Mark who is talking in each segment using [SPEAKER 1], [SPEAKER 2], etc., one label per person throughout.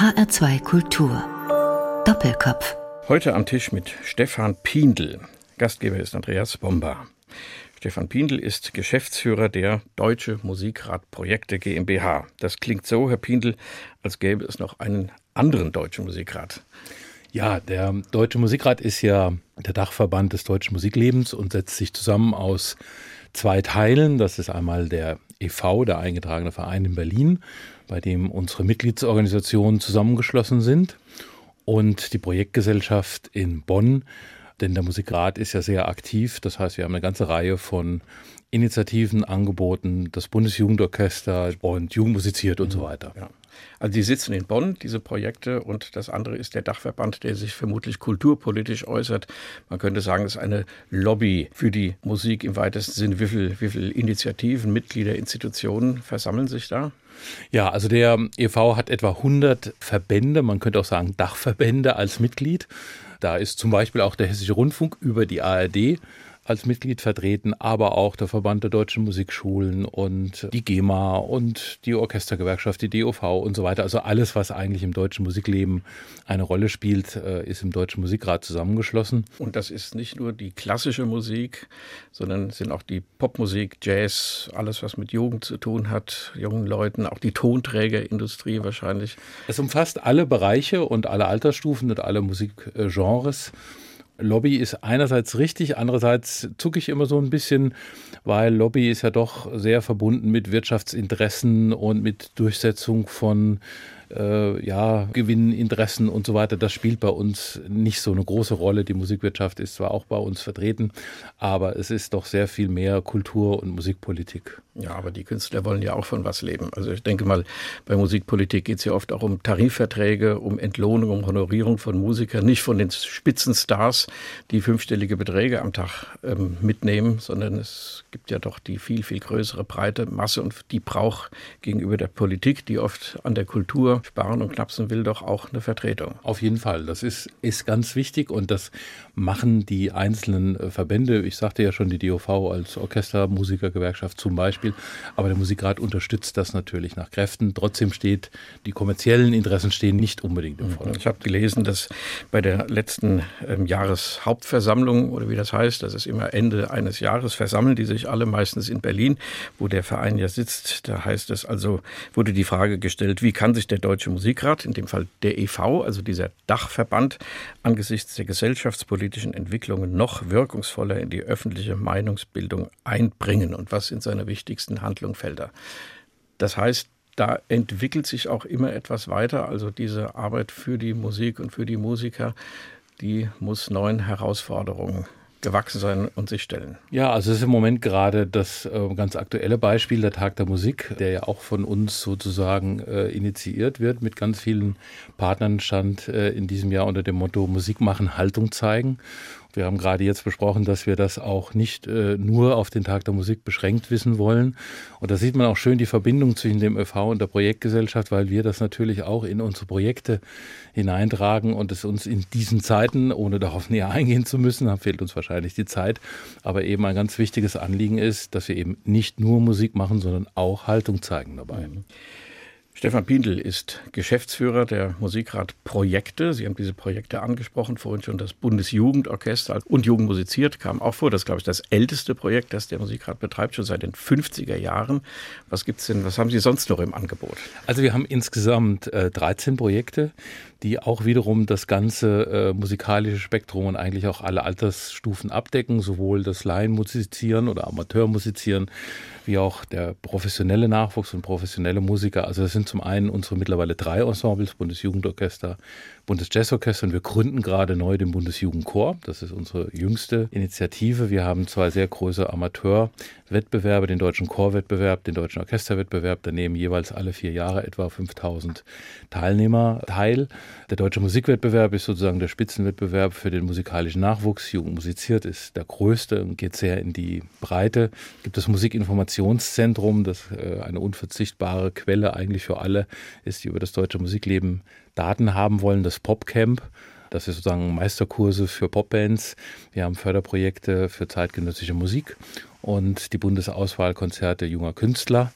[SPEAKER 1] HR2 Kultur. Doppelkopf.
[SPEAKER 2] Heute am Tisch mit Stefan Piendl. Gastgeber ist Andreas Bomba. Stefan Piendl ist Geschäftsführer der Deutsche Musikrat Projekte GmbH. Das klingt so, Herr Piendl, als gäbe es noch einen anderen Deutschen Musikrat.
[SPEAKER 3] Ja, der Deutsche Musikrat ist ja der Dachverband des deutschen Musiklebens und setzt sich zusammen aus zwei Teilen. Das ist einmal der e.V., der eingetragene Verein in Berlin, bei dem unsere Mitgliedsorganisationen zusammengeschlossen sind, und die Projektgesellschaft in Bonn, denn der Musikrat ist ja sehr aktiv. Das heißt, wir haben eine ganze Reihe von Initiativen angeboten, das Bundesjugendorchester und Jugendmusiziert und so weiter.
[SPEAKER 2] Ja. Also die sitzen in Bonn, diese Projekte, und das andere ist der Dachverband, der sich vermutlich kulturpolitisch äußert. Man könnte sagen, es ist eine Lobby für die Musik im weitesten Sinne. Wie viele viel Initiativen, Mitglieder, Institutionen versammeln sich da?
[SPEAKER 3] Ja, also der EV hat etwa 100 Verbände, man könnte auch sagen Dachverbände als Mitglied. Da ist zum Beispiel auch der Hessische Rundfunk über die ARD als Mitglied vertreten, aber auch der Verband der deutschen Musikschulen und die GEMA und die Orchestergewerkschaft, die DOV und so weiter. Also alles, was eigentlich im deutschen Musikleben eine Rolle spielt, äh, ist im Deutschen Musikrat zusammengeschlossen.
[SPEAKER 2] Und das ist nicht nur die klassische Musik, sondern sind auch die Popmusik, Jazz, alles, was mit Jugend zu tun hat, jungen Leuten, auch die Tonträgerindustrie wahrscheinlich.
[SPEAKER 3] Es umfasst alle Bereiche und alle Altersstufen und alle Musikgenres. Lobby ist einerseits richtig, andererseits zucke ich immer so ein bisschen, weil Lobby ist ja doch sehr verbunden mit Wirtschaftsinteressen und mit Durchsetzung von äh, ja, Gewinninteressen und so weiter, das spielt bei uns nicht so eine große Rolle. Die Musikwirtschaft ist zwar auch bei uns vertreten, aber es ist doch sehr viel mehr Kultur- und Musikpolitik.
[SPEAKER 2] Ja, aber die Künstler wollen ja auch von was leben. Also ich denke mal, bei Musikpolitik geht es ja oft auch um Tarifverträge, um Entlohnung, um Honorierung von Musikern, nicht von den Spitzenstars, die fünfstellige Beträge am Tag ähm, mitnehmen, sondern es gibt ja doch die viel, viel größere breite Masse und die braucht gegenüber der Politik, die oft an der Kultur sparen und knapsen will, doch auch eine Vertretung.
[SPEAKER 3] Auf jeden Fall. Das ist, ist ganz wichtig und das machen die einzelnen äh, Verbände. Ich sagte ja schon die DOV als Orchestermusikergewerkschaft zum Beispiel. Aber der Musikrat unterstützt das natürlich nach Kräften. Trotzdem steht, die kommerziellen Interessen stehen nicht unbedingt im mhm. Vordergrund.
[SPEAKER 2] Ich habe gelesen, dass bei der letzten ähm, Jahreshauptversammlung oder wie das heißt, das ist immer Ende eines Jahres, versammeln die sich alle meistens in Berlin, wo der Verein ja sitzt. Da heißt es also, wurde die Frage gestellt, wie kann sich der Deutsche Musikrat, in dem Fall der EV, also dieser Dachverband, angesichts der gesellschaftspolitischen Entwicklungen noch wirkungsvoller in die öffentliche Meinungsbildung einbringen und was sind seine wichtigsten Handlungsfelder. Das heißt, da entwickelt sich auch immer etwas weiter. Also diese Arbeit für die Musik und für die Musiker, die muss neuen Herausforderungen gewachsen sein und sich stellen.
[SPEAKER 3] Ja, also es ist im Moment gerade das äh, ganz aktuelle Beispiel, der Tag der Musik, der ja auch von uns sozusagen äh, initiiert wird, mit ganz vielen Partnern stand äh, in diesem Jahr unter dem Motto Musik machen, Haltung zeigen. Wir haben gerade jetzt besprochen, dass wir das auch nicht äh, nur auf den Tag der Musik beschränkt wissen wollen. Und da sieht man auch schön die Verbindung zwischen dem ÖV und der Projektgesellschaft, weil wir das natürlich auch in unsere Projekte hineintragen und es uns in diesen Zeiten, ohne darauf näher eingehen zu müssen, fehlt uns wahrscheinlich die Zeit, aber eben ein ganz wichtiges Anliegen ist, dass wir eben nicht nur Musik machen, sondern auch Haltung zeigen dabei. Mhm.
[SPEAKER 2] Stefan Pindl ist Geschäftsführer der Musikrat Projekte. Sie haben diese Projekte angesprochen, vorhin schon das Bundesjugendorchester und Jugend musiziert kam auch vor. Das ist, glaube ich, das älteste Projekt, das der Musikrat betreibt, schon seit den 50er Jahren. Was gibt's denn, was haben Sie sonst noch im Angebot?
[SPEAKER 3] Also wir haben insgesamt äh, 13 Projekte, die auch wiederum das ganze äh, musikalische Spektrum und eigentlich auch alle Altersstufen abdecken, sowohl das Laienmusizieren oder Amateurmusizieren, wie auch der professionelle Nachwuchs und professionelle Musiker. Also das sind zum einen unsere mittlerweile drei Ensembles, Bundesjugendorchester, Bundesjazzorchester und wir gründen gerade neu den Bundesjugendchor. Das ist unsere jüngste Initiative. Wir haben zwei sehr große Amateurwettbewerbe, den deutschen Chorwettbewerb, den deutschen Orchesterwettbewerb. Da nehmen jeweils alle vier Jahre etwa 5000 Teilnehmer teil. Der deutsche Musikwettbewerb ist sozusagen der Spitzenwettbewerb für den musikalischen Nachwuchs. Jugend musiziert ist der größte und geht sehr in die Breite. Es gibt das Musikinformationszentrum, das äh, eine unverzichtbare Quelle eigentlich für alle ist, die über das deutsche Musikleben Daten haben wollen, das PopCamp. Das ist sozusagen Meisterkurse für Popbands. Wir haben Förderprojekte für zeitgenössische Musik und die Bundesauswahlkonzerte junger Künstler.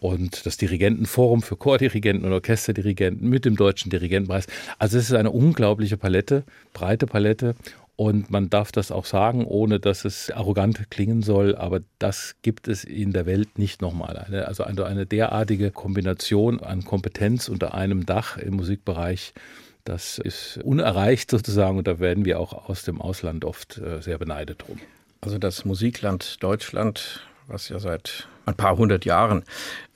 [SPEAKER 3] und das Dirigentenforum für Chordirigenten und Orchesterdirigenten mit dem Deutschen Dirigentenpreis. Also es ist eine unglaubliche Palette, breite Palette und man darf das auch sagen, ohne dass es arrogant klingen soll, aber das gibt es in der Welt nicht nochmal. Eine, also eine, eine derartige Kombination an Kompetenz unter einem Dach im Musikbereich, das ist unerreicht sozusagen und da werden wir auch aus dem Ausland oft äh, sehr beneidet drum.
[SPEAKER 2] Also das Musikland Deutschland, was ja seit ein paar hundert Jahren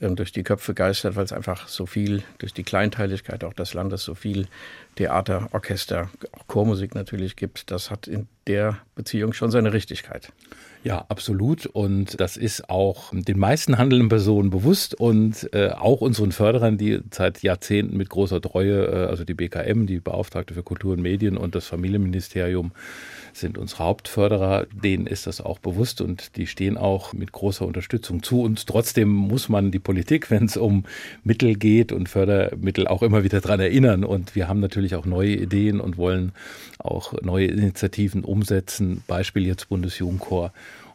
[SPEAKER 2] ähm, durch die Köpfe geistert, weil es einfach so viel, durch die Kleinteiligkeit auch des Landes, so viel Theater, Orchester, auch Chormusik natürlich gibt. Das hat in der Beziehung schon seine Richtigkeit.
[SPEAKER 3] Ja, absolut. Und das ist auch den meisten handelnden Personen bewusst und äh, auch unseren Förderern, die seit Jahrzehnten mit großer Treue, äh, also die BKM, die Beauftragte für Kultur und Medien und das Familienministerium, sind unsere Hauptförderer, denen ist das auch bewusst und die stehen auch mit großer Unterstützung zu uns. Trotzdem muss man die Politik, wenn es um Mittel geht und Fördermittel auch immer wieder daran erinnern. Und wir haben natürlich auch neue Ideen und wollen auch neue Initiativen umsetzen. Beispiel jetzt Bundesjugendchor.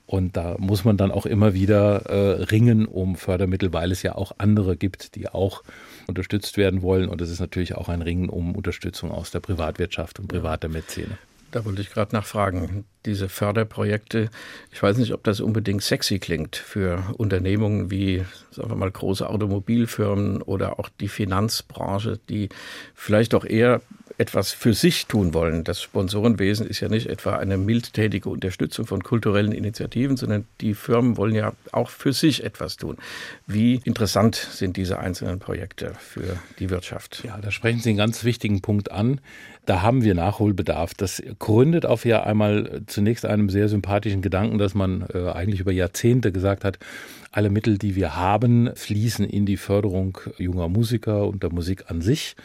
[SPEAKER 3] Und da muss man dann auch immer wieder äh, ringen um Fördermittel, weil es ja auch andere gibt, die auch unterstützt werden wollen. Und es ist natürlich auch ein Ringen um Unterstützung aus der Privatwirtschaft und privater Mäzene.
[SPEAKER 2] Da wollte ich gerade nachfragen. Diese Förderprojekte, ich weiß nicht, ob das unbedingt sexy klingt für Unternehmungen wie, sagen wir mal, große Automobilfirmen oder auch die Finanzbranche, die vielleicht auch eher etwas für sich tun wollen. Das Sponsorenwesen ist ja nicht etwa eine mildtätige Unterstützung von kulturellen Initiativen, sondern die Firmen wollen ja auch für sich etwas tun. Wie interessant sind diese einzelnen Projekte für die Wirtschaft?
[SPEAKER 3] Ja, da sprechen Sie einen ganz wichtigen Punkt an. Da haben wir Nachholbedarf. Das gründet auf ja einmal zunächst einem sehr sympathischen Gedanken, dass man äh, eigentlich über Jahrzehnte gesagt hat, alle Mittel, die wir haben, fließen in die Förderung junger Musiker und der Musik an sich.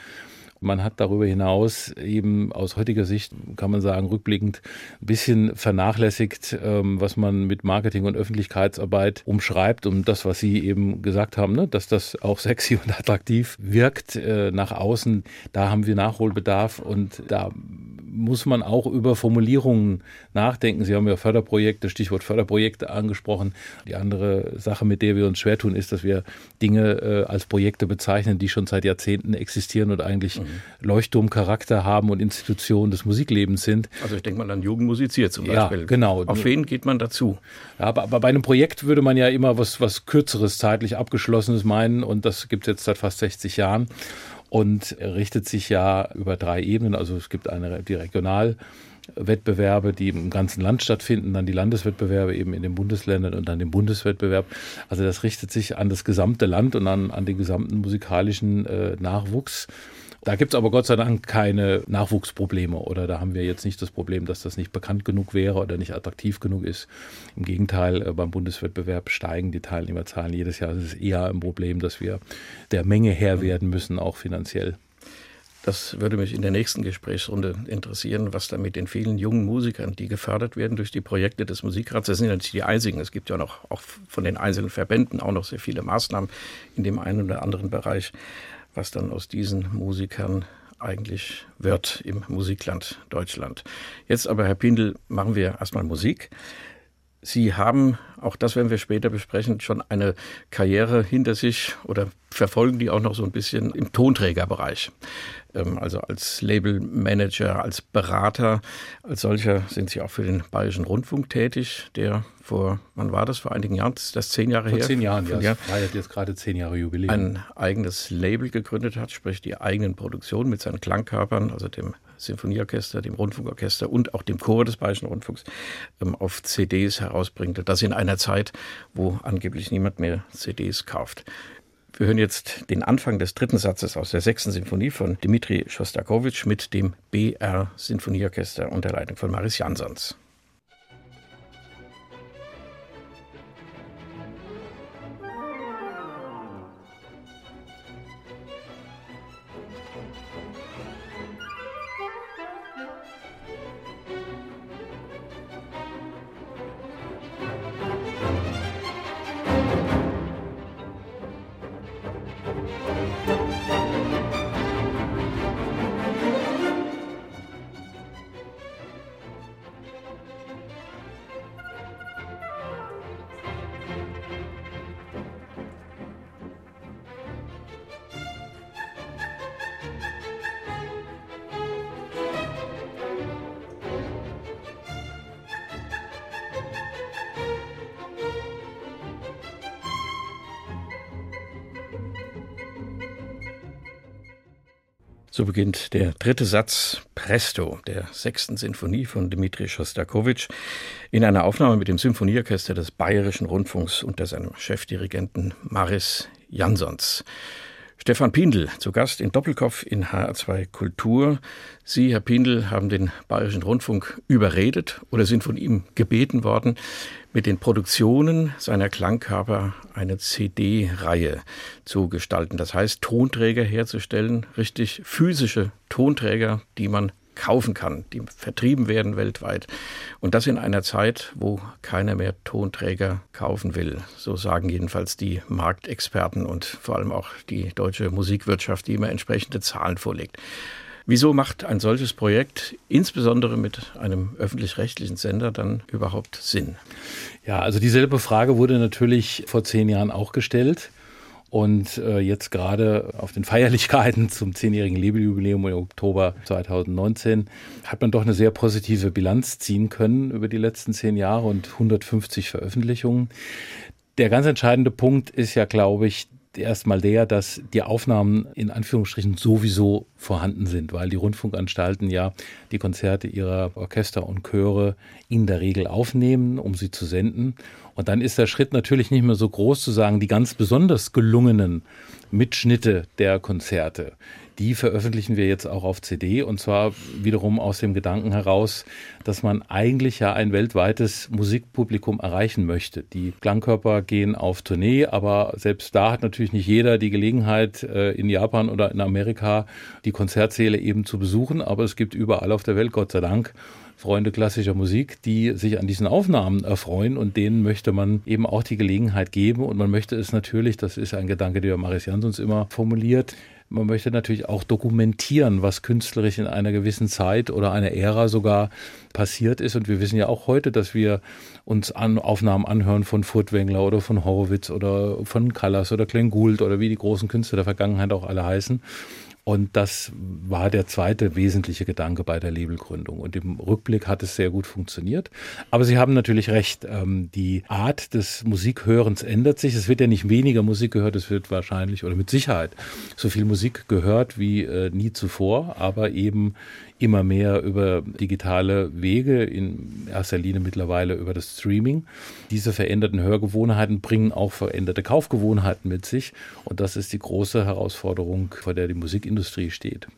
[SPEAKER 3] Man hat darüber hinaus eben aus heutiger Sicht, kann man sagen, rückblickend ein bisschen vernachlässigt, ähm, was man mit Marketing und Öffentlichkeitsarbeit umschreibt und das, was Sie eben gesagt haben, ne, dass das auch sexy und attraktiv wirkt äh, nach außen. Da haben wir Nachholbedarf und da muss man auch über Formulierungen nachdenken. Sie haben ja Förderprojekte, Stichwort Förderprojekte angesprochen. Die andere Sache, mit der wir uns schwer tun, ist, dass wir Dinge äh, als Projekte bezeichnen, die schon seit Jahrzehnten existieren und eigentlich mhm. Leuchtturmcharakter haben und Institutionen des Musiklebens sind.
[SPEAKER 2] Also ich denke mal an Jugend musiziert zum Beispiel.
[SPEAKER 3] Ja, genau.
[SPEAKER 2] Auf wen geht man dazu?
[SPEAKER 3] Ja, aber, aber bei einem Projekt würde man ja immer was, was Kürzeres, zeitlich Abgeschlossenes meinen und das gibt es jetzt seit fast 60 Jahren und richtet sich ja über drei Ebenen. Also es gibt eine, die Regionalwettbewerbe, die im ganzen Land stattfinden, dann die Landeswettbewerbe eben in den Bundesländern und dann den Bundeswettbewerb. Also das richtet sich an das gesamte Land und an, an den gesamten musikalischen äh, Nachwuchs. Da gibt es aber Gott sei Dank keine Nachwuchsprobleme oder da haben wir jetzt nicht das Problem, dass das nicht bekannt genug wäre oder nicht attraktiv genug ist. Im Gegenteil, äh, beim Bundeswettbewerb steigen die Teilnehmerzahlen jedes Jahr. Es ist eher ein Problem, dass wir der Menge Herr werden müssen, auch finanziell.
[SPEAKER 2] Das würde mich in der nächsten Gesprächsrunde interessieren, was da mit den vielen jungen Musikern, die gefördert werden durch die Projekte des Musikrats, das sind ja nicht die einzigen, es gibt ja noch auch von den einzelnen Verbänden auch noch sehr viele Maßnahmen in dem einen oder anderen Bereich was dann aus diesen Musikern eigentlich wird im Musikland Deutschland. Jetzt aber, Herr Pindel, machen wir erstmal Musik. Sie haben, auch das werden wir später besprechen, schon eine Karriere hinter sich oder verfolgen die auch noch so ein bisschen im Tonträgerbereich. Ähm, also als Labelmanager, als Berater, als solcher sind Sie auch für den Bayerischen Rundfunk tätig, der vor, wann war das, vor einigen Jahren, das ist zehn Jahre
[SPEAKER 3] vor
[SPEAKER 2] her?
[SPEAKER 3] Zehn Jahren, ja. Feiert jetzt gerade zehn Jahre Jubiläum.
[SPEAKER 2] Ein eigenes Label gegründet hat, sprich die eigenen Produktionen mit seinen Klangkörpern, also dem Sinfonieorchester, dem Rundfunkorchester und auch dem Chor des Bayerischen Rundfunks ähm, auf CDs herausbringt. Das in einer Zeit, wo angeblich niemand mehr CDs kauft. Wir hören jetzt den Anfang des dritten Satzes aus der sechsten Sinfonie von Dmitri Schostakowitsch mit dem BR Sinfonieorchester unter Leitung von Maris Jansons. Beginnt der dritte Satz Presto der sechsten Sinfonie von Dmitri Schostakowitsch in einer Aufnahme mit dem Symphonieorchester des Bayerischen Rundfunks unter seinem Chefdirigenten Maris Jansons. Stefan Pindl zu Gast in Doppelkopf in HR2 Kultur. Sie, Herr Pindl, haben den Bayerischen Rundfunk überredet oder sind von ihm gebeten worden, mit den Produktionen seiner Klangkörper eine CD-Reihe zu gestalten. Das heißt, Tonträger herzustellen, richtig physische Tonträger, die man kaufen kann, die vertrieben werden weltweit. Und das in einer Zeit, wo keiner mehr Tonträger kaufen will. So sagen jedenfalls die Marktexperten und vor allem auch die deutsche Musikwirtschaft, die immer entsprechende Zahlen vorlegt. Wieso macht ein solches Projekt, insbesondere mit einem öffentlich-rechtlichen Sender, dann überhaupt Sinn?
[SPEAKER 3] Ja, also dieselbe Frage wurde natürlich vor zehn Jahren auch gestellt. Und äh, jetzt gerade auf den Feierlichkeiten zum zehnjährigen Labeljubiläum im Oktober 2019 hat man doch eine sehr positive Bilanz ziehen können über die letzten zehn Jahre und 150 Veröffentlichungen. Der ganz entscheidende Punkt ist ja, glaube ich, erstmal der, dass die Aufnahmen in Anführungsstrichen sowieso vorhanden sind, weil die Rundfunkanstalten ja die Konzerte ihrer Orchester und Chöre in der Regel aufnehmen, um sie zu senden. Und dann ist der Schritt natürlich nicht mehr so groß zu sagen, die ganz besonders gelungenen Mitschnitte der Konzerte, die veröffentlichen wir jetzt auch auf CD und zwar wiederum aus dem Gedanken heraus, dass man eigentlich ja ein weltweites Musikpublikum erreichen möchte. Die Klangkörper gehen auf Tournee, aber selbst da hat natürlich nicht jeder die Gelegenheit, äh, in Japan oder in Amerika die Konzertsäle eben zu besuchen, aber es gibt überall auf der Welt, Gott sei Dank, Freunde klassischer Musik, die sich an diesen Aufnahmen erfreuen. Und denen möchte man eben auch die Gelegenheit geben. Und man möchte es natürlich, das ist ein Gedanke, der Maris Jansons immer formuliert, man möchte natürlich auch dokumentieren, was künstlerisch in einer gewissen Zeit oder einer Ära sogar passiert ist. Und wir wissen ja auch heute, dass wir uns an Aufnahmen anhören von Furtwängler oder von Horowitz oder von Callas oder Glenn Gould oder wie die großen Künstler der Vergangenheit auch alle heißen. Und das war der zweite wesentliche Gedanke bei der Labelgründung. Und im Rückblick hat es sehr gut funktioniert. Aber Sie haben natürlich recht, ähm, die Art des Musikhörens ändert sich. Es wird ja nicht weniger Musik gehört, es wird wahrscheinlich oder mit Sicherheit so viel Musik gehört wie äh, nie zuvor, aber eben immer mehr über digitale Wege, in erster Linie mittlerweile über das Streaming. Diese veränderten Hörgewohnheiten bringen auch veränderte Kaufgewohnheiten mit sich. Und das ist die große Herausforderung, vor der die Musikindustrie steht.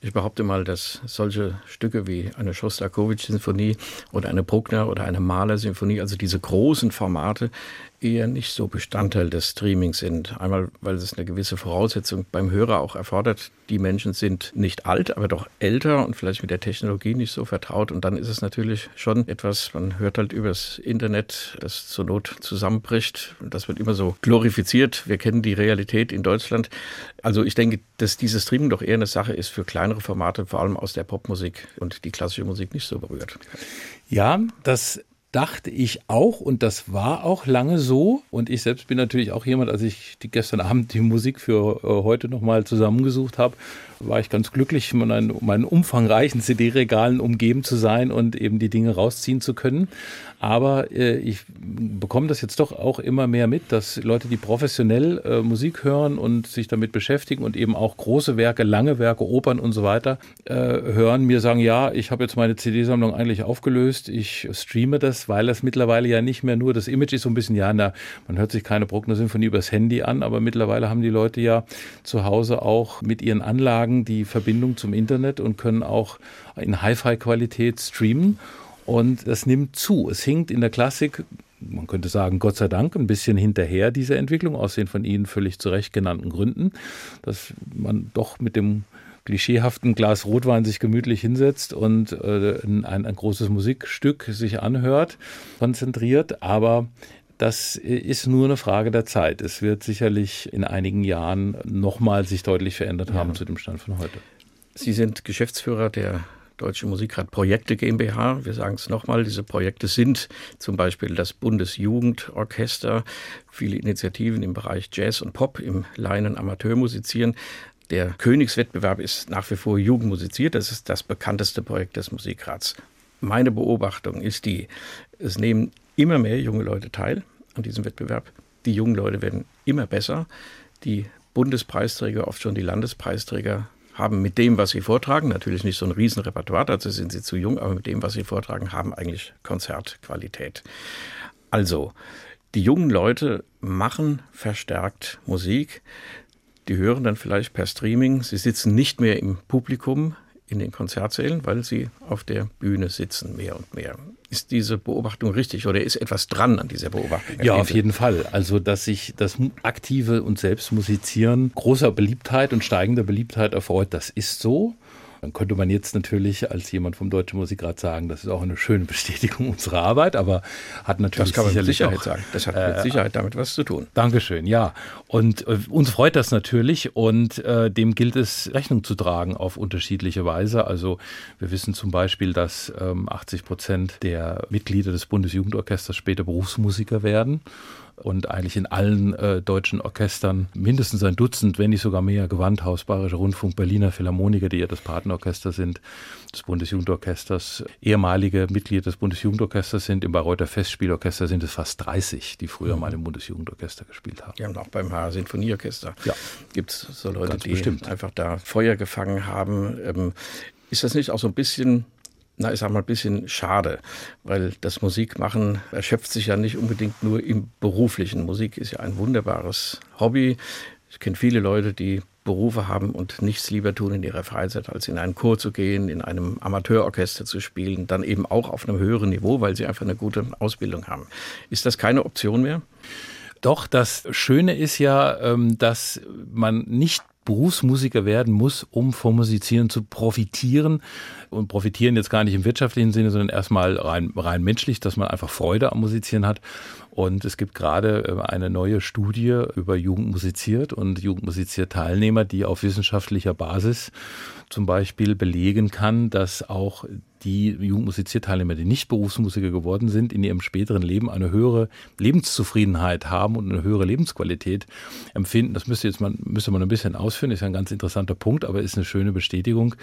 [SPEAKER 2] Ich behaupte mal, dass solche Stücke wie eine Schostakowitsch-Sinfonie oder eine Bruckner oder eine Mahler-Sinfonie, also diese großen Formate, eher nicht so Bestandteil des Streamings sind. Einmal, weil es eine gewisse Voraussetzung beim Hörer auch erfordert. Die Menschen sind nicht alt, aber doch älter und vielleicht mit der Technologie nicht so vertraut. Und dann ist es natürlich schon etwas, man hört halt übers Internet, das zur Not zusammenbricht. Das wird immer so glorifiziert. Wir kennen die Realität in Deutschland. Also ich denke, dass dieses Streaming doch eher eine Sache ist für kleinere Formate, vor allem aus der Popmusik und die klassische Musik nicht so berührt.
[SPEAKER 3] Ja, das dachte ich auch und das war auch lange so. Und ich selbst bin natürlich auch jemand, als ich die gestern Abend die Musik für äh, heute nochmal zusammengesucht habe, war ich ganz glücklich, von meinen umfangreichen CD-Regalen umgeben zu sein und eben die Dinge rausziehen zu können. Aber äh, ich bekomme das jetzt doch auch immer mehr mit, dass Leute, die professionell äh, Musik hören und sich damit beschäftigen und eben auch große Werke, lange Werke, Opern und so weiter äh, hören, mir sagen, ja, ich habe jetzt meine CD-Sammlung eigentlich aufgelöst, ich streame das, weil das mittlerweile ja nicht mehr nur, das Image ist so ein bisschen, ja, na, man hört sich keine Bruckner-Symphonie übers Handy an, aber mittlerweile haben die Leute ja zu Hause auch mit ihren Anlagen die Verbindung zum Internet und können auch in Hi-Fi-Qualität streamen. Und das nimmt zu. Es hinkt in der Klassik, man könnte sagen, Gott sei Dank, ein bisschen hinterher, diese Entwicklung, aus den von Ihnen völlig zu Recht genannten Gründen, dass man doch mit dem klischeehaften Glas Rotwein sich gemütlich hinsetzt und äh, ein, ein großes Musikstück sich anhört, konzentriert. Aber das ist nur eine Frage der Zeit. Es wird sicherlich in einigen Jahren nochmal sich deutlich verändert haben ja. zu dem Stand von heute.
[SPEAKER 2] Sie sind Geschäftsführer der Deutsche Musikrat Projekte GmbH. Wir sagen es nochmal, diese Projekte sind zum Beispiel das Bundesjugendorchester, viele Initiativen im Bereich Jazz und Pop, im Leinen Amateurmusizieren. Der Königswettbewerb ist nach wie vor Jugendmusiziert. Das ist das bekannteste Projekt des Musikrats. Meine Beobachtung ist die, es nehmen immer mehr junge Leute teil an diesem Wettbewerb. Die jungen Leute werden immer besser. Die Bundespreisträger, oft schon die Landespreisträger, haben mit dem, was sie vortragen, natürlich nicht so ein Riesenrepertoire, dazu sind sie zu jung, aber mit dem, was sie vortragen, haben eigentlich Konzertqualität. Also, die jungen Leute machen verstärkt Musik. Die hören dann vielleicht per Streaming. Sie sitzen nicht mehr im Publikum in den Konzertsälen, weil sie auf der Bühne sitzen mehr und mehr. Ist diese Beobachtung richtig oder ist etwas dran an dieser Beobachtung?
[SPEAKER 3] Ja, auf jeden Fall. Also, dass sich das aktive und Selbstmusizieren großer Beliebtheit und steigender Beliebtheit erfreut, das ist so. Dann könnte man jetzt natürlich als jemand vom Deutschen Musikrat sagen, das ist auch eine schöne Bestätigung unserer Arbeit, aber hat natürlich
[SPEAKER 2] das kann man
[SPEAKER 3] mit
[SPEAKER 2] Sicherheit
[SPEAKER 3] auch,
[SPEAKER 2] sagen. Das hat mit äh, Sicherheit damit was zu tun.
[SPEAKER 3] Dankeschön, ja. Und äh, uns freut das natürlich und äh, dem gilt es Rechnung zu tragen auf unterschiedliche Weise. Also wir wissen zum Beispiel, dass ähm, 80 Prozent der Mitglieder des Bundesjugendorchesters später Berufsmusiker werden und eigentlich in allen äh, deutschen Orchestern mindestens ein Dutzend, wenn nicht sogar mehr, Gewandhaus, Bayerischer Rundfunk, Berliner Philharmoniker, die ja das Partnerorchester sind, des Bundesjugendorchesters, ehemalige Mitglieder des Bundesjugendorchesters sind. Im Bayreuther Festspielorchester sind es fast 30, die früher mhm. mal im Bundesjugendorchester gespielt haben.
[SPEAKER 2] Ja, und auch beim HR Sinfonieorchester
[SPEAKER 3] ja.
[SPEAKER 2] gibt es so Leute, Ganz die bestimmt. einfach da Feuer gefangen haben. Ähm, ist das nicht auch so ein bisschen na, ich sag mal, ein bisschen schade, weil das Musikmachen erschöpft sich ja nicht unbedingt nur im beruflichen. Musik ist ja ein wunderbares Hobby. Ich kenne viele Leute, die Berufe haben und nichts lieber tun in ihrer Freizeit, als in einen Chor zu gehen, in einem Amateurorchester zu spielen, dann eben auch auf einem höheren Niveau, weil sie einfach eine gute Ausbildung haben. Ist das keine Option mehr?
[SPEAKER 3] Doch, das Schöne ist ja, ähm, dass man nicht Berufsmusiker werden muss, um vom Musizieren zu profitieren. Und profitieren jetzt gar nicht im wirtschaftlichen Sinne, sondern erstmal rein, rein menschlich, dass man einfach Freude am Musizieren hat. Und es gibt gerade äh, eine neue Studie über Jugend musiziert und Jugendmusiziert Teilnehmer, die auf wissenschaftlicher Basis zum Beispiel belegen kann, dass auch die Jugendmusizierteilnehmer, die nicht Berufsmusiker geworden sind, in ihrem späteren Leben eine höhere Lebenszufriedenheit haben und eine höhere Lebensqualität empfinden. Das müsste jetzt man, müsste man ein bisschen ausführen, ist ja ein ganz interessanter Punkt, aber ist eine schöne Bestätigung.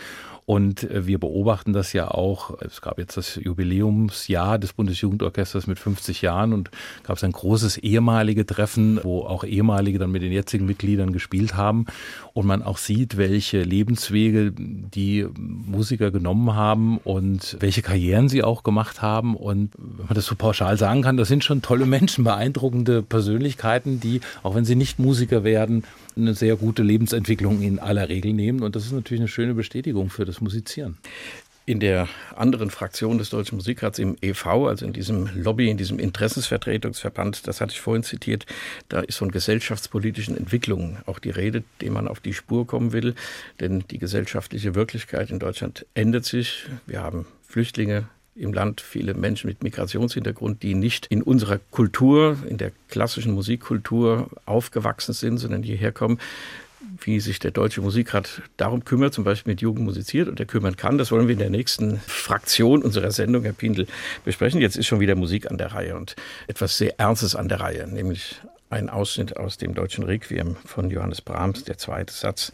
[SPEAKER 3] Und äh, wir beobachten das ja auch. Es gab jetzt das Jubiläumsjahr des Bundesjugendorchesters mit 50 Jahren und gab es ein großes ehemalige Treffen, wo auch ehemalige dann mit den jetzigen Mitgliedern gespielt haben und man auch sieht, welche Lebenswege die Musiker genommen haben und welche Karrieren sie auch gemacht haben. Und wenn man das so pauschal sagen kann, das sind schon tolle Menschen, beeindruckende Persönlichkeiten, die, auch wenn sie nicht Musiker werden, eine sehr gute Lebensentwicklung in aller Regel nehmen. Und das ist natürlich eine schöne Bestätigung für das Musizieren.
[SPEAKER 2] In der anderen Fraktion des Deutschen Musikrats im EV, also in diesem Lobby, in diesem Interessensvertretungsverband, das hatte ich vorhin zitiert, da ist von gesellschaftspolitischen Entwicklungen auch die Rede, dem man auf die Spur kommen will. Denn die gesellschaftliche Wirklichkeit in Deutschland ändert sich. Wir haben Flüchtlinge, im Land viele Menschen mit Migrationshintergrund, die nicht in unserer Kultur, in der klassischen Musikkultur aufgewachsen sind, sondern hierher kommen. Wie sich der Deutsche Musikrat darum kümmert, zum Beispiel mit Jugend musiziert und er kümmern kann, das wollen wir in der nächsten Fraktion unserer Sendung, Herr Pindel, besprechen. Jetzt ist schon wieder Musik an der Reihe und etwas sehr Ernstes an der Reihe, nämlich ein Ausschnitt aus dem deutschen Requiem von Johannes Brahms, der zweite Satz.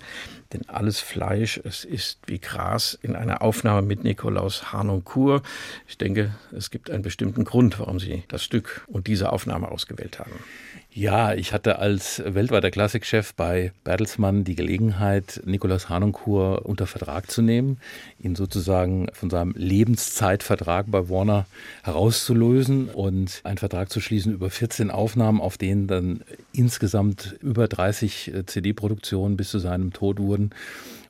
[SPEAKER 2] Denn alles Fleisch, es ist wie Gras in einer Aufnahme mit Nikolaus Harnoncourt. Ich denke, es gibt einen bestimmten Grund, warum Sie das Stück und diese Aufnahme ausgewählt haben.
[SPEAKER 3] Ja, ich hatte als weltweiter Klassikchef bei Bertelsmann die Gelegenheit, Nikolaus Harnoncourt unter Vertrag zu nehmen, ihn sozusagen von seinem Lebenszeitvertrag bei Warner herauszulösen und einen Vertrag zu schließen über 14 Aufnahmen, auf denen dann insgesamt über 30 äh, CD-Produktionen bis zu seinem Tod wurden.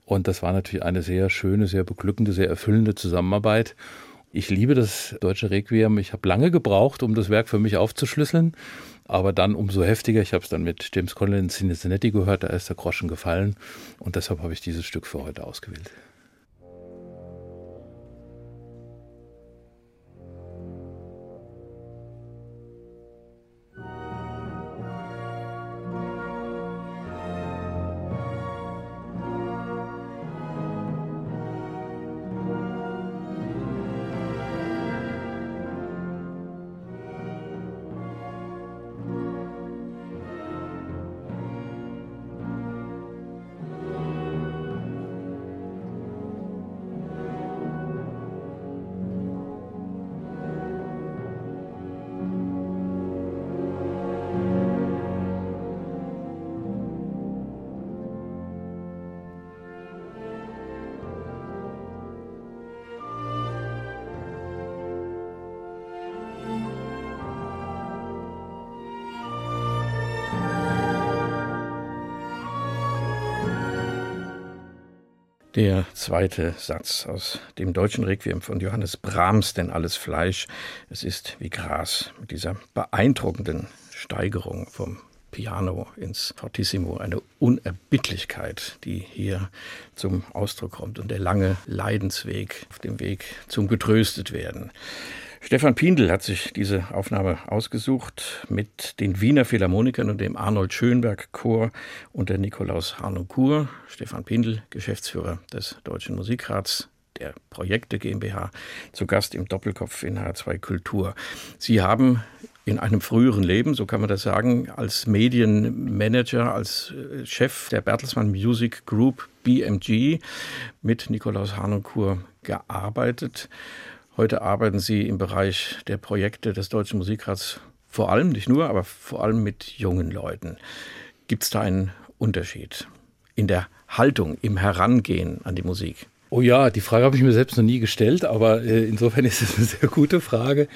[SPEAKER 3] Und das war natürlich eine sehr schöne, sehr beglückende, sehr erfüllende Zusammenarbeit. Ich liebe das deutsche Requiem. Ich habe lange gebraucht, um das Werk für mich aufzuschlüsseln aber dann umso heftiger. Ich habe es dann mit James Conley in Cincinnati gehört, da ist der Groschen gefallen und deshalb habe ich dieses Stück für heute ausgewählt.
[SPEAKER 2] Der zweite Satz aus dem deutschen Requiem von Johannes Brahms, denn alles Fleisch, es ist wie Gras, mit dieser beeindruckenden Steigerung vom Piano ins Fortissimo, eine Unerbittlichkeit, die hier zum Ausdruck kommt und der lange Leidensweg auf dem Weg zum getröstet werden. Stefan Pindl hat sich diese Aufnahme ausgesucht mit den Wiener Philharmonikern und dem Arnold Schönberg Chor und der Nikolaus Harnoncourt. Stefan Pindl, Geschäftsführer des Deutschen Musikrats der Projekte GmbH, zu Gast im Doppelkopf in H2 Kultur. Sie haben in einem früheren Leben, so kann man das sagen, als Medienmanager, als äh, Chef der Bertelsmann Music Group BMG mit Nikolaus Harnoncourt gearbeitet. Heute arbeiten Sie im Bereich der Projekte des Deutschen Musikrats vor allem, nicht nur, aber vor allem mit jungen Leuten. Gibt es da einen Unterschied in der Haltung, im Herangehen an die Musik?
[SPEAKER 3] Oh ja, die Frage habe ich mir selbst noch nie gestellt, aber äh, insofern ist es eine sehr gute Frage.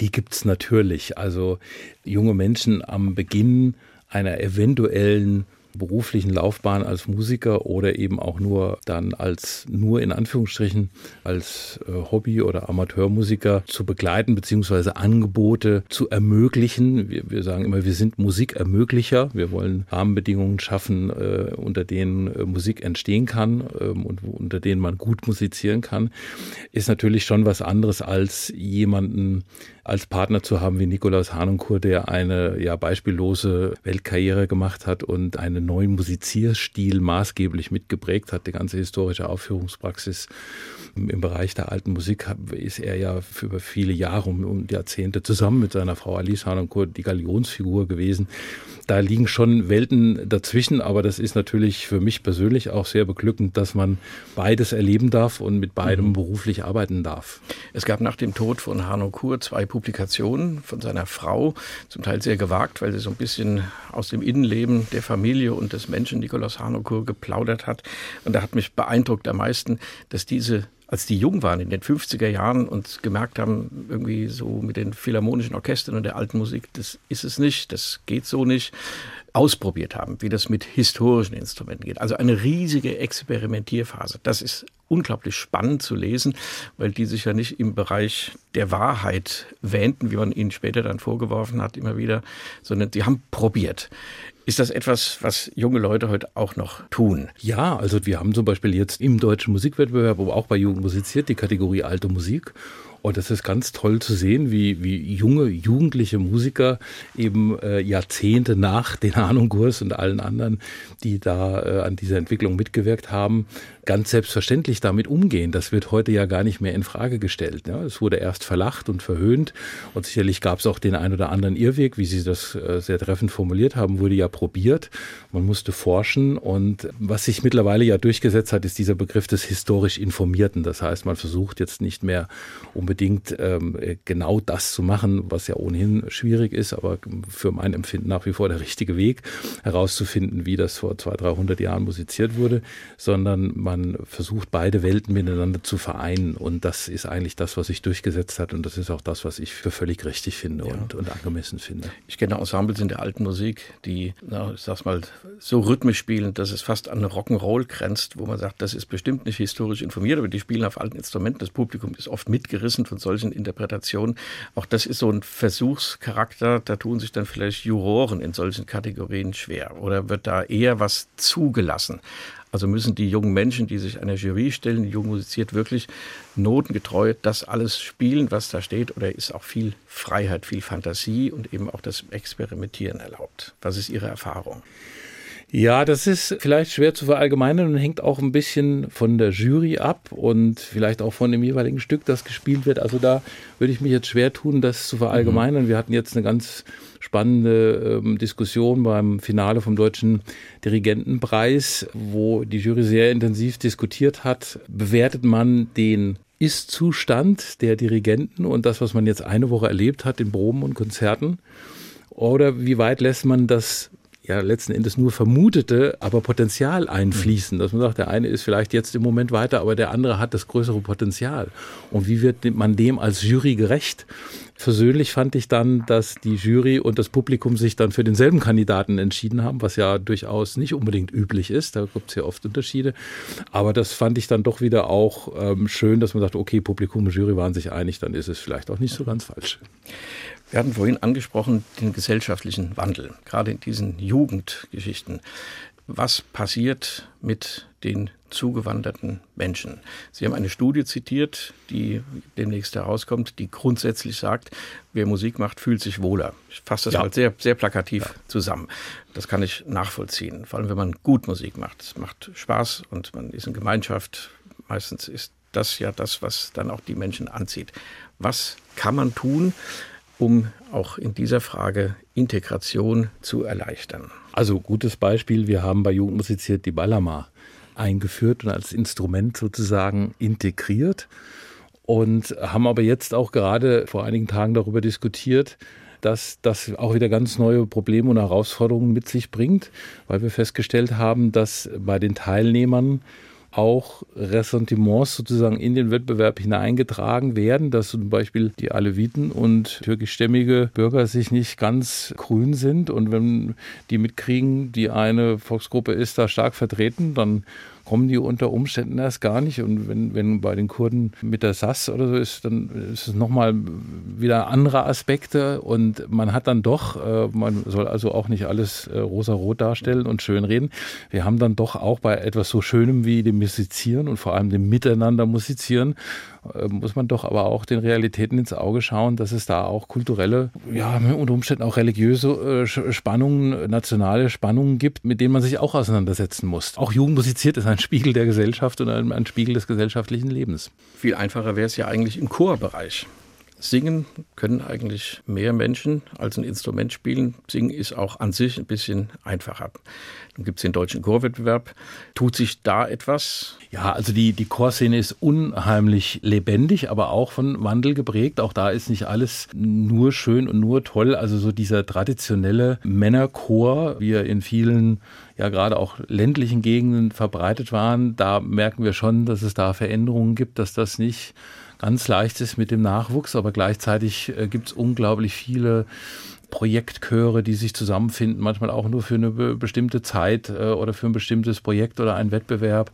[SPEAKER 3] Die gibt es natürlich. Also junge Menschen am Beginn einer eventuellen beruflichen Laufbahn als Musiker oder eben auch nur dann als nur in Anführungsstrichen als äh, Hobby- oder Amateurmusiker zu begleiten beziehungsweise Angebote zu ermöglichen. Wir, wir sagen immer, wir sind Musikermöglicher. Wir wollen Rahmenbedingungen schaffen, äh, unter denen äh, Musik entstehen kann ähm, und unter denen man gut musizieren kann. Ist natürlich schon was anderes als jemanden als Partner zu haben wie Nikolaus Hanunkur, der eine ja beispiellose Weltkarriere gemacht hat und einen neuen Musizierstil maßgeblich mitgeprägt hat. Die ganze historische Aufführungspraxis im Bereich der alten Musik ist er ja über viele Jahre und Jahrzehnte zusammen mit seiner Frau Alice Hanunkur die Galionsfigur gewesen. Da liegen schon Welten dazwischen, aber das ist natürlich für mich persönlich auch sehr beglückend, dass man beides erleben darf und mit beidem mhm. beruflich arbeiten darf.
[SPEAKER 2] Es gab nach dem Tod von Hanno Kur zwei Publikationen von seiner Frau, zum Teil sehr gewagt, weil sie so ein bisschen aus dem Innenleben der Familie und des Menschen Nikolaus Harnokur geplaudert hat. Und da hat mich beeindruckt am meisten, dass diese als die jung waren in den 50er Jahren und gemerkt haben, irgendwie so mit den philharmonischen Orchestern und der alten Musik, das ist es nicht, das geht so nicht, ausprobiert haben, wie das mit historischen Instrumenten geht. Also eine riesige Experimentierphase. Das ist unglaublich spannend zu lesen, weil die sich ja nicht im Bereich der Wahrheit wähnten, wie man ihnen später dann vorgeworfen hat, immer wieder, sondern sie haben probiert. Ist das etwas, was junge Leute heute auch noch tun?
[SPEAKER 3] Ja, also wir haben zum Beispiel jetzt im deutschen Musikwettbewerb, aber auch bei Jugend musiziert, die Kategorie alte Musik. Und das ist ganz toll zu sehen, wie, wie junge, jugendliche Musiker eben äh, Jahrzehnte nach den Ahnungkurs und allen anderen, die da äh, an dieser Entwicklung mitgewirkt haben, ganz selbstverständlich damit umgehen. Das wird heute ja gar nicht mehr in Frage gestellt. Ja. Es wurde erst verlacht und verhöhnt und sicherlich gab es auch den ein oder anderen Irrweg, wie Sie das äh, sehr treffend formuliert haben, wurde ja probiert. Man musste forschen und was sich mittlerweile ja durchgesetzt hat, ist dieser Begriff des historisch Informierten. Das heißt, man versucht jetzt nicht mehr unbedingt ähm, genau das zu machen, was ja ohnehin schwierig ist, aber für mein Empfinden nach wie vor der richtige Weg, herauszufinden, wie das vor 200, 300 Jahren musiziert wurde, sondern man man versucht, beide Welten miteinander zu vereinen. Und das ist eigentlich das, was sich durchgesetzt hat. Und das ist auch das, was ich für völlig richtig finde ja. und, und angemessen finde.
[SPEAKER 2] Ich kenne Ensembles in der alten Musik, die, na, ich sag's mal, so rhythmisch spielen, dass es fast an Rock'n'Roll grenzt, wo man sagt, das ist bestimmt nicht historisch informiert, aber die spielen auf alten Instrumenten. Das Publikum ist oft mitgerissen von solchen Interpretationen. Auch das ist so ein Versuchscharakter. Da tun sich dann vielleicht Juroren in solchen Kategorien schwer. Oder wird da eher was zugelassen? Also müssen die jungen Menschen, die sich einer Jury stellen, die jung musiziert, wirklich notengetreu das alles spielen, was da steht, oder ist auch viel Freiheit, viel Fantasie und eben auch das Experimentieren erlaubt? Was ist Ihre Erfahrung?
[SPEAKER 3] Ja, das ist vielleicht schwer zu verallgemeinern und hängt auch ein bisschen von der Jury ab und vielleicht auch von dem jeweiligen Stück, das gespielt wird. Also da würde ich mich jetzt schwer tun, das zu verallgemeinern. Mhm. Wir hatten jetzt eine ganz spannende ähm, Diskussion beim Finale vom Deutschen Dirigentenpreis, wo die Jury sehr intensiv diskutiert hat. Bewertet man den Ist-Zustand der Dirigenten und das, was man jetzt eine Woche erlebt hat in Proben und Konzerten? Oder wie weit lässt man das ja letzten Endes nur vermutete, aber Potenzial einfließen. Dass man sagt, der eine ist vielleicht jetzt im Moment weiter, aber der andere hat das größere Potenzial. Und wie wird man dem als Jury gerecht? Versöhnlich fand ich dann, dass die Jury und das Publikum sich dann für denselben Kandidaten entschieden haben, was ja durchaus nicht unbedingt üblich ist. Da gibt es ja oft Unterschiede. Aber das fand ich dann doch wieder auch ähm, schön, dass man sagt, okay, Publikum und Jury waren sich einig, dann ist es vielleicht auch nicht so ganz falsch.
[SPEAKER 2] Wir hatten vorhin angesprochen den gesellschaftlichen Wandel, gerade in diesen Jugendgeschichten. Was passiert mit den zugewanderten Menschen? Sie haben eine Studie zitiert, die demnächst herauskommt, die grundsätzlich sagt, wer Musik macht, fühlt sich wohler. Ich fasse das ja. mal sehr, sehr plakativ ja. zusammen. Das kann ich nachvollziehen. Vor allem, wenn man gut Musik macht. Es macht Spaß und man ist in Gemeinschaft. Meistens ist das ja das, was dann auch die Menschen anzieht. Was kann man tun, um auch in dieser Frage Integration zu erleichtern.
[SPEAKER 3] Also gutes Beispiel, wir haben bei Jugend musiziert die Balama eingeführt und als Instrument sozusagen integriert und haben aber jetzt auch gerade vor einigen Tagen darüber diskutiert, dass das auch wieder ganz neue Probleme und Herausforderungen mit sich bringt, weil wir festgestellt haben, dass bei den Teilnehmern auch Ressentiments sozusagen in den Wettbewerb hineingetragen werden, dass zum Beispiel die Aleviten und türkischstämmige Bürger sich nicht ganz grün sind. Und wenn die mitkriegen, die eine Volksgruppe ist da stark vertreten, dann kommen die unter Umständen erst gar nicht. Und wenn, wenn bei den Kurden mit der SAS oder so ist, dann ist es nochmal wieder andere Aspekte. Und man hat dann doch, äh, man soll also auch nicht alles äh, rosa-rot darstellen und schön reden. Wir haben dann doch auch bei etwas so Schönem wie dem Musizieren und vor allem dem Miteinander musizieren, muss man doch aber auch den Realitäten ins Auge schauen, dass es da auch kulturelle, ja, unter Umständen auch religiöse Spannungen, nationale Spannungen gibt, mit denen man sich auch auseinandersetzen muss. Auch Jugend musiziert ist ein ein Spiegel der Gesellschaft und ein, ein Spiegel des gesellschaftlichen Lebens.
[SPEAKER 2] Viel einfacher wäre es ja eigentlich im Chorbereich. Singen können eigentlich mehr Menschen als ein Instrument spielen. Singen ist auch an sich ein bisschen einfacher. Dann gibt es den deutschen Chorwettbewerb. Tut sich da etwas?
[SPEAKER 3] Ja, also die, die Chorszene ist unheimlich lebendig, aber auch von Wandel geprägt. Auch da ist nicht alles nur schön und nur toll. Also so dieser traditionelle Männerchor, wie er in vielen ja gerade auch ländlichen Gegenden verbreitet waren, da merken wir schon, dass es da Veränderungen gibt, dass das nicht ganz leicht ist mit dem Nachwuchs, aber gleichzeitig äh, gibt es unglaublich viele Projektchöre, die sich zusammenfinden, manchmal auch nur für eine bestimmte Zeit äh, oder für ein bestimmtes Projekt oder einen Wettbewerb.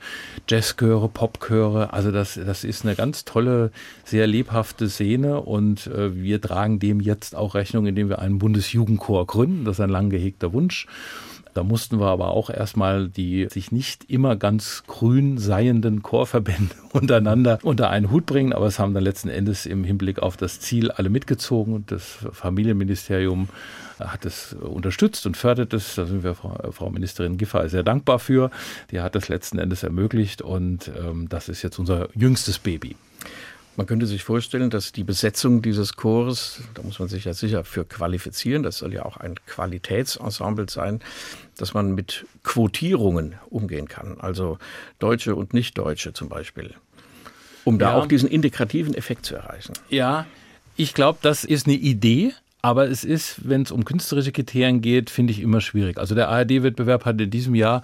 [SPEAKER 3] Jazzchöre, Popchöre, also das, das ist eine ganz tolle, sehr lebhafte Szene und äh, wir tragen dem jetzt auch Rechnung, indem wir einen Bundesjugendchor gründen. Das ist ein lang gehegter Wunsch. Da mussten wir aber auch erstmal die sich nicht immer ganz grün seienden Chorverbände untereinander unter einen Hut bringen. Aber es haben dann letzten Endes im Hinblick auf das Ziel alle mitgezogen und das Familienministerium hat es unterstützt und fördert es. Da sind wir Frau, Ministerin Giffer sehr dankbar für. Die hat das letzten Endes ermöglicht und ähm, das ist jetzt unser jüngstes Baby.
[SPEAKER 2] Man könnte sich vorstellen, dass die Besetzung dieses Chores, da muss man sich ja sicher für qualifizieren, das soll ja auch ein Qualitätsensemble sein, dass man mit Quotierungen umgehen kann, also Deutsche und Nicht-Deutsche zum Beispiel, um da ja. auch diesen integrativen Effekt zu erreichen.
[SPEAKER 3] Ja, ich glaube, das ist eine Idee. Aber es ist, wenn es um künstlerische Kriterien geht, finde ich immer schwierig. Also der ARD-Wettbewerb hatte in diesem Jahr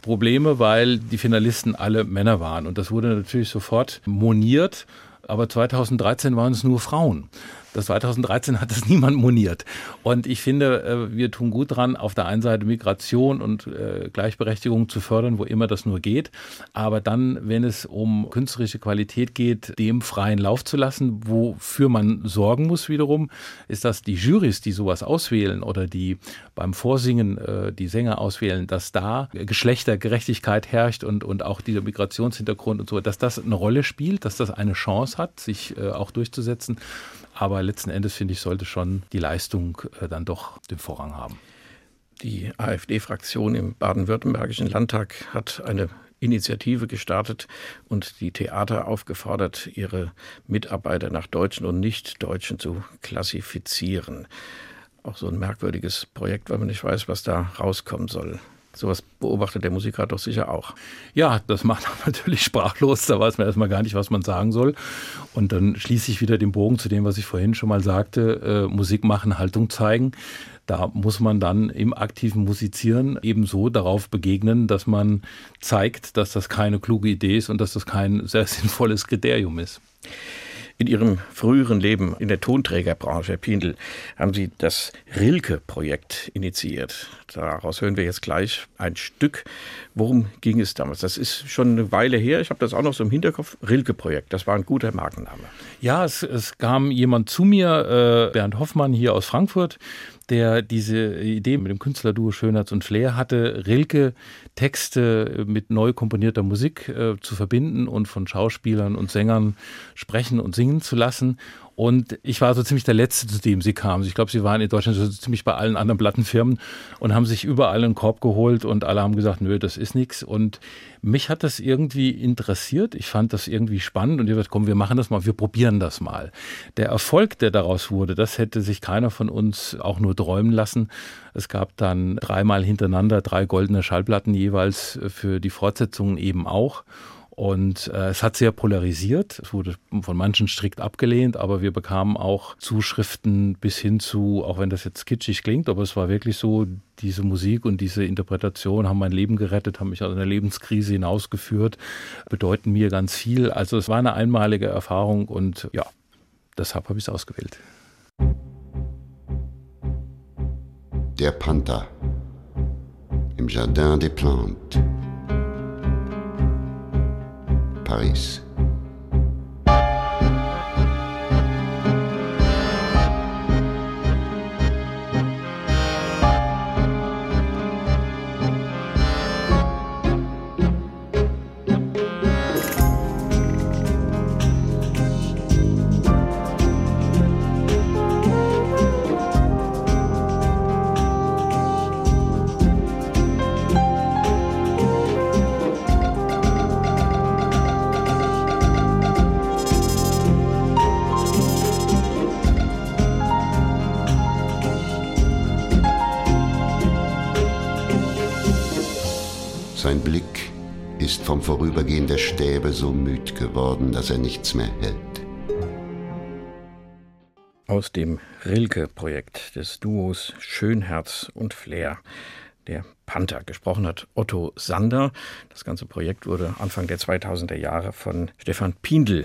[SPEAKER 3] Probleme, weil die Finalisten alle Männer waren. Und das wurde natürlich sofort moniert aber 2013 waren es nur Frauen. Das 2013 hat das niemand moniert. Und ich finde, äh, wir tun gut dran, auf der einen Seite Migration und äh, Gleichberechtigung zu fördern, wo immer das nur geht. Aber dann, wenn es um künstlerische Qualität geht, dem freien Lauf zu lassen, wofür man sorgen muss wiederum, ist, dass die Jurys, die sowas auswählen oder die beim Vorsingen äh, die Sänger auswählen, dass da Geschlechtergerechtigkeit herrscht und, und auch dieser Migrationshintergrund und so, dass das eine Rolle spielt, dass das eine Chance hat, sich auch durchzusetzen. Aber letzten Endes finde ich, sollte schon die Leistung äh, dann doch den Vorrang haben.
[SPEAKER 2] Die AfD-Fraktion im baden-württembergischen Landtag hat eine Initiative gestartet und die Theater aufgefordert, ihre Mitarbeiter nach Deutschen und Nicht-Deutschen zu klassifizieren. Auch so ein merkwürdiges Projekt, weil man nicht weiß, was da rauskommen soll. Sowas beobachtet der Musiker doch sicher auch.
[SPEAKER 3] Ja, das macht natürlich sprachlos. Da weiß man erstmal gar nicht, was man sagen soll. Und dann schließe ich wieder den Bogen zu dem, was ich vorhin schon mal sagte. Äh, Musik machen, Haltung zeigen. Da muss man dann im aktiven Musizieren ebenso darauf begegnen, dass man zeigt, dass das keine kluge Idee ist und dass das kein sehr sinnvolles Kriterium ist.
[SPEAKER 2] In Ihrem früheren Leben in der Tonträgerbranche, Herr Pindl, haben Sie das Rilke-Projekt initiiert. Daraus hören wir jetzt gleich ein Stück. Worum ging es damals? Das ist schon eine Weile her. Ich habe das auch noch so im Hinterkopf. Rilke-Projekt, das war ein guter Markenname.
[SPEAKER 3] Ja, es, es kam jemand zu mir, äh, Bernd Hoffmann hier aus Frankfurt, der diese Idee mit dem Künstlerduo Schönheits und Flair hatte, Rilke Texte mit neu komponierter Musik äh, zu verbinden und von Schauspielern und Sängern sprechen und singen zu lassen. Und ich war so ziemlich der Letzte, zu dem sie kamen. Ich glaube, sie waren in Deutschland so ziemlich bei allen anderen Plattenfirmen und haben sich überall einen Korb geholt und alle haben gesagt, nö, das ist nichts. Und mich hat das irgendwie interessiert. Ich fand das irgendwie spannend und ich dachte, komm, wir machen das mal, wir probieren das mal. Der Erfolg, der daraus wurde, das hätte sich keiner von uns auch nur träumen lassen. Es gab dann dreimal hintereinander drei goldene Schallplatten jeweils für die Fortsetzungen eben auch. Und äh, es hat sehr polarisiert. Es wurde von manchen strikt abgelehnt, aber wir bekamen auch Zuschriften bis hin zu, auch wenn das jetzt kitschig klingt, aber es war wirklich so, diese Musik und diese Interpretation haben mein Leben gerettet, haben mich aus einer Lebenskrise hinausgeführt, bedeuten mir ganz viel. Also es war eine einmalige Erfahrung und ja, deshalb habe ich es ausgewählt.
[SPEAKER 4] Der Panther im Jardin des Plantes. Paris. Sein Blick ist vom Vorübergehen der Stäbe so müd geworden, dass er nichts mehr hält.
[SPEAKER 2] Aus dem Rilke-Projekt des Duos Schönherz und Flair. Der Panther. Gesprochen hat Otto Sander. Das ganze Projekt wurde Anfang der 2000er Jahre von Stefan Pindl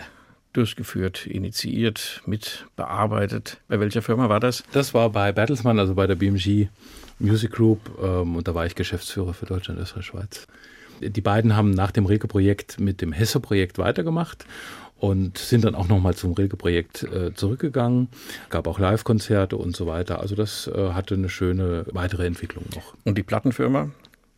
[SPEAKER 2] durchgeführt, initiiert, mit bearbeitet. Bei welcher Firma war das?
[SPEAKER 3] Das war bei Bertelsmann, also bei der BMG Music Group. Ähm, und da war ich Geschäftsführer für Deutschland, Österreich, Schweiz. Die beiden haben nach dem Rilke-Projekt mit dem Hesse-Projekt weitergemacht und sind dann auch nochmal zum Rilke-Projekt äh, zurückgegangen. Gab auch Live-Konzerte und so weiter. Also das äh, hatte eine schöne weitere Entwicklung noch.
[SPEAKER 2] Und die Plattenfirma?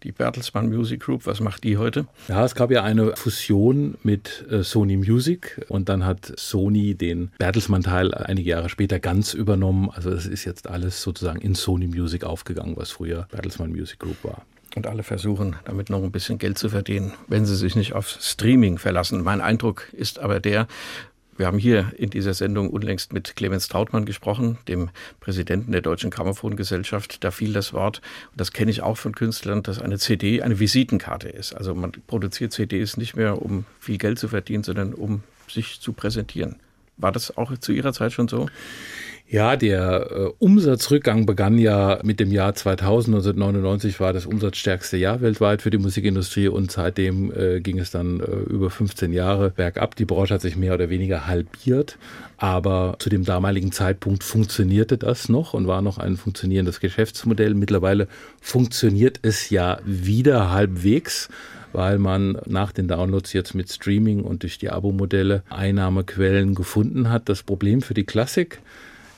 [SPEAKER 2] Die Bertelsmann Music Group. Was macht die heute?
[SPEAKER 3] Ja, es gab ja eine Fusion mit äh, Sony Music und dann hat Sony den Bertelsmann-Teil einige Jahre später ganz übernommen. Also es ist jetzt alles sozusagen in Sony Music aufgegangen, was früher Bertelsmann Music Group war.
[SPEAKER 2] Und alle versuchen, damit noch ein bisschen Geld zu verdienen, wenn sie sich nicht auf Streaming verlassen. Mein Eindruck ist aber der, wir haben hier in dieser Sendung unlängst mit Clemens Trautmann gesprochen, dem Präsidenten der Deutschen Grammophongesellschaft. Da fiel das Wort, und das kenne ich auch von Künstlern, dass eine CD eine Visitenkarte ist. Also man produziert CDs nicht mehr, um viel Geld zu verdienen, sondern um sich zu präsentieren. War das auch zu Ihrer Zeit schon so?
[SPEAKER 3] Ja, der äh, Umsatzrückgang begann ja mit dem Jahr 2000. 1999 war das umsatzstärkste Jahr weltweit für die Musikindustrie und seitdem äh, ging es dann äh, über 15 Jahre bergab. Die Branche hat sich mehr oder weniger halbiert, aber zu dem damaligen Zeitpunkt funktionierte das noch und war noch ein funktionierendes Geschäftsmodell. Mittlerweile funktioniert es ja wieder halbwegs weil man nach den Downloads jetzt mit Streaming und durch die Abo-Modelle Einnahmequellen gefunden hat. Das Problem für die Klassik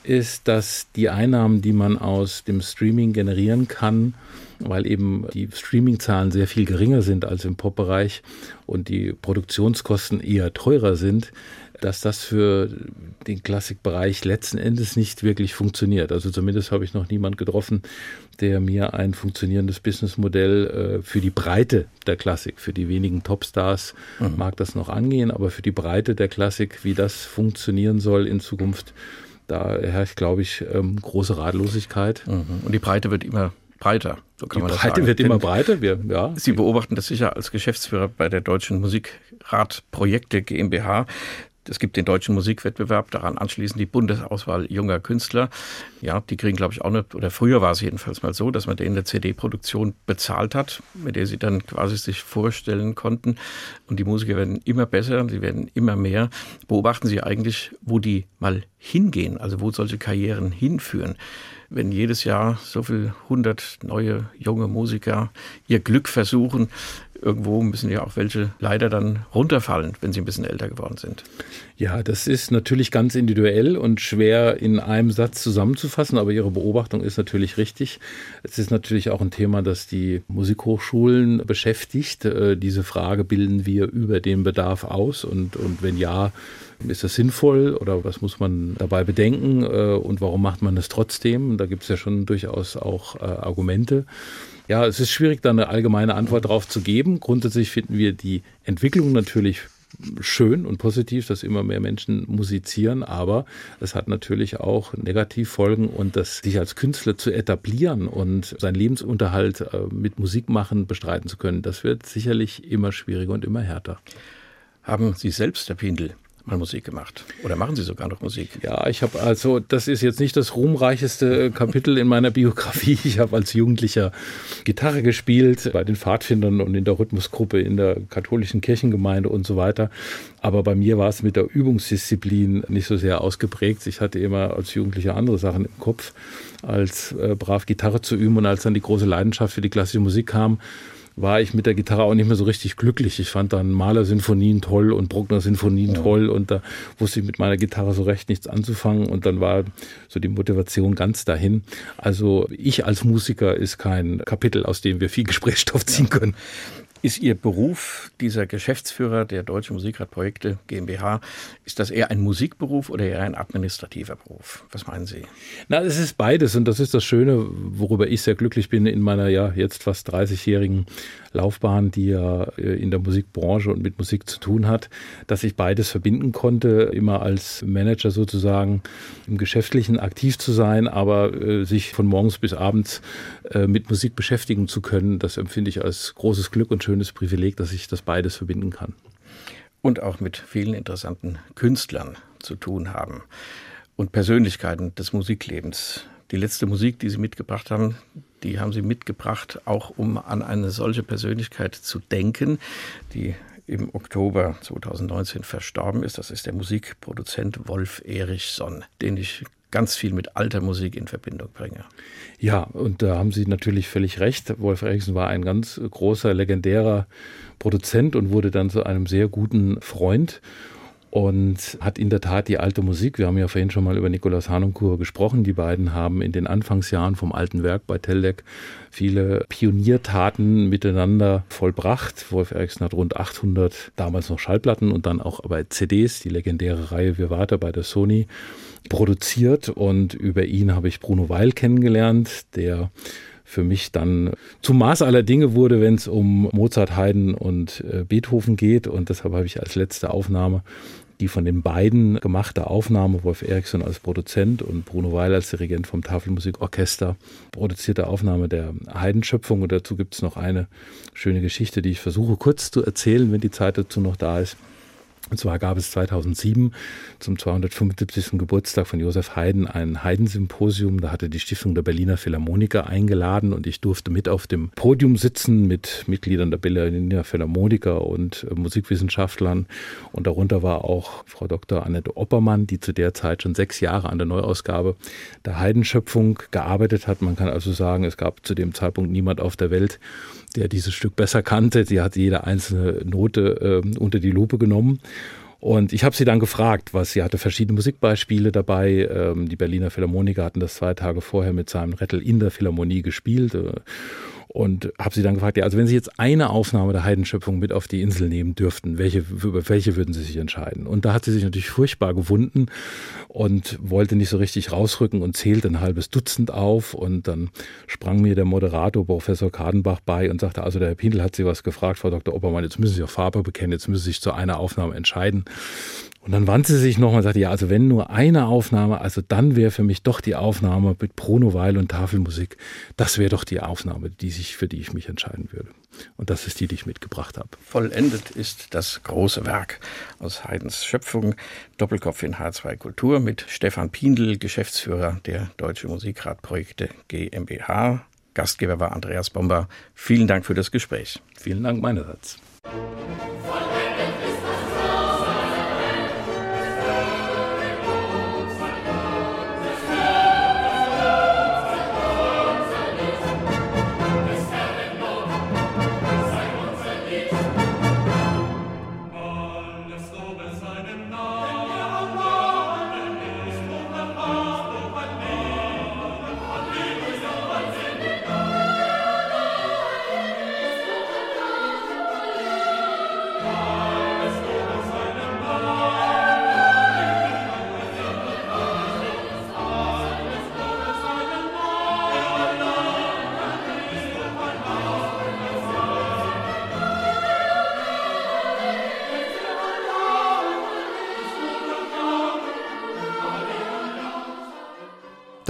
[SPEAKER 3] ist, dass die Einnahmen, die man aus dem Streaming generieren kann, weil eben die Streaming-Zahlen sehr viel geringer sind als im Pop-Bereich und die Produktionskosten eher teurer sind, dass das für den Klassikbereich letzten Endes nicht wirklich funktioniert. Also zumindest habe ich noch niemand getroffen, der mir ein funktionierendes Businessmodell äh, für die Breite der Klassik, für die wenigen Topstars mhm. mag das noch angehen, aber für die Breite der Klassik, wie das funktionieren soll in Zukunft, da herrscht, glaube ich, ähm, große Ratlosigkeit.
[SPEAKER 2] Mhm. Und die Breite wird immer breiter.
[SPEAKER 3] So kann die man das Breite sagen. wird immer breiter. Wir, ja.
[SPEAKER 2] Sie beobachten das sicher als Geschäftsführer bei der Deutschen Musikrat Projekte GmbH. Es gibt den deutschen Musikwettbewerb, daran anschließend die Bundesauswahl junger Künstler. Ja, die kriegen, glaube ich, auch nicht, oder früher war es jedenfalls mal so, dass man denen eine CD-Produktion bezahlt hat, mit der sie dann quasi sich vorstellen konnten. Und die Musiker werden immer besser, sie werden immer mehr. Beobachten Sie eigentlich, wo die mal hingehen, also wo solche Karrieren hinführen wenn jedes Jahr so viel hundert neue junge Musiker ihr Glück versuchen, irgendwo müssen ja auch welche leider dann runterfallen, wenn sie ein bisschen älter geworden sind.
[SPEAKER 3] Ja, das ist natürlich ganz individuell und schwer in einem Satz zusammenzufassen, aber Ihre Beobachtung ist natürlich richtig. Es ist natürlich auch ein Thema, das die Musikhochschulen beschäftigt. Äh, diese Frage bilden wir über den Bedarf aus und, und wenn ja, ist das sinnvoll oder was muss man dabei bedenken äh, und warum macht man das trotzdem? Da gibt es ja schon durchaus auch äh, Argumente. Ja, es ist schwierig, da eine allgemeine Antwort drauf zu geben. Grundsätzlich finden wir die Entwicklung natürlich schön und positiv, dass immer mehr Menschen musizieren, aber es hat natürlich auch Negativfolgen und das sich als Künstler zu etablieren und seinen Lebensunterhalt äh, mit Musik machen bestreiten zu können, das wird sicherlich immer schwieriger und immer härter.
[SPEAKER 2] Haben Sie selbst, Herr Pindel, mal Musik gemacht. Oder machen Sie sogar noch Musik?
[SPEAKER 3] Ja, ich habe also, das ist jetzt nicht das ruhmreicheste Kapitel in meiner Biografie. Ich habe als Jugendlicher Gitarre gespielt bei den Pfadfindern und in der Rhythmusgruppe in der katholischen Kirchengemeinde und so weiter. Aber bei mir war es mit der Übungsdisziplin nicht so sehr ausgeprägt. Ich hatte immer als Jugendlicher andere Sachen im Kopf, als äh, brav Gitarre zu üben. Und als dann die große Leidenschaft für die klassische Musik kam, war ich mit der Gitarre auch nicht mehr so richtig glücklich. Ich fand dann Mahler-Sinfonien toll und Bruckner-Sinfonien ja. toll und da wusste ich mit meiner Gitarre so recht nichts anzufangen und dann war so die Motivation ganz dahin. Also ich als Musiker ist kein Kapitel, aus dem wir viel Gesprächsstoff ziehen können.
[SPEAKER 2] Ist Ihr Beruf, dieser Geschäftsführer der Deutschen Musikradprojekte GmbH, ist das eher ein Musikberuf oder eher ein administrativer Beruf? Was meinen Sie?
[SPEAKER 3] Na, es ist beides und das ist das Schöne, worüber ich sehr glücklich bin in meiner ja jetzt fast 30-jährigen Laufbahn, die ja äh, in der Musikbranche und mit Musik zu tun hat, dass ich beides verbinden konnte, immer als Manager sozusagen im Geschäftlichen aktiv zu sein, aber äh, sich von morgens bis abends äh, mit Musik beschäftigen zu können, das empfinde ich als großes Glück und schön schönes Privileg, dass ich das beides verbinden kann.
[SPEAKER 2] Und auch mit vielen interessanten Künstlern zu tun haben und Persönlichkeiten des Musiklebens. Die letzte Musik, die Sie mitgebracht haben, die haben Sie mitgebracht, auch um an eine solche Persönlichkeit zu denken, die im Oktober 2019 verstorben ist. Das ist der Musikproduzent Wolf Erichson, den ich ganz viel mit alter Musik in Verbindung bringe.
[SPEAKER 3] Ja, und da haben Sie natürlich völlig recht. Wolf Erichsen war ein ganz großer, legendärer Produzent und wurde dann zu einem sehr guten Freund und hat in der Tat die alte Musik, wir haben ja vorhin schon mal über Nikolaus Hanunkur gesprochen, die beiden haben in den Anfangsjahren vom alten Werk bei Teldec viele Pioniertaten miteinander vollbracht. Wolf Erichsen hat rund 800 damals noch Schallplatten und dann auch bei CDs, die legendäre Reihe Wir Warte bei der Sony produziert und über ihn habe ich Bruno Weil kennengelernt, der für mich dann zum Maß aller Dinge wurde, wenn es um Mozart, Haydn und äh, Beethoven geht. Und deshalb habe ich als letzte Aufnahme die von den beiden gemachte Aufnahme, Wolf Eriksson als Produzent und Bruno Weil als Dirigent vom Tafelmusikorchester, produzierte Aufnahme der Heidenschöpfung. Und dazu gibt es noch eine schöne Geschichte, die ich versuche kurz zu erzählen, wenn die Zeit dazu noch da ist. Und zwar gab es 2007 zum 275. Geburtstag von Josef Haydn ein Haydn-Symposium. Da hatte die Stiftung der Berliner Philharmoniker eingeladen und ich durfte mit auf dem Podium sitzen mit Mitgliedern der Berliner Philharmoniker und äh, Musikwissenschaftlern. Und darunter war auch Frau Dr. Annette Oppermann, die zu der Zeit schon sechs Jahre an der Neuausgabe der Haydn-Schöpfung gearbeitet hat. Man kann also sagen, es gab zu dem Zeitpunkt niemand auf der Welt, der dieses Stück besser kannte. Sie hat jede einzelne Note äh, unter die Lupe genommen. Und ich habe sie dann gefragt, was sie hatte verschiedene Musikbeispiele dabei. Ähm, die Berliner Philharmoniker hatten das zwei Tage vorher mit seinem Rettel in der Philharmonie gespielt. Äh, und habe sie dann gefragt, ja, also wenn Sie jetzt eine Aufnahme der Heidenschöpfung mit auf die Insel nehmen dürften, welche, über welche würden Sie sich entscheiden? Und da hat sie sich natürlich furchtbar gewunden und wollte nicht so richtig rausrücken und zählte ein halbes Dutzend auf und dann sprang mir der Moderator Professor Kadenbach bei und sagte, also der Herr Pindel hat Sie was gefragt, Frau Dr. Oppermann, jetzt müssen Sie auch Farbe bekennen, jetzt müssen Sie sich zu einer Aufnahme entscheiden. Und dann wandte sie sich nochmal und sagte, ja, also wenn nur eine Aufnahme, also dann wäre für mich doch die Aufnahme mit Bruno Weil und Tafelmusik, das wäre doch die Aufnahme, die sich, für die ich mich entscheiden würde. Und das ist die, die ich mitgebracht habe.
[SPEAKER 2] Vollendet ist das große Werk aus Haydns Schöpfung, Doppelkopf in H2 Kultur mit Stefan Pindl, Geschäftsführer der Deutsche Musikradprojekte GmbH. Gastgeber war Andreas Bomber. Vielen Dank für das Gespräch.
[SPEAKER 3] Vielen Dank meinerseits.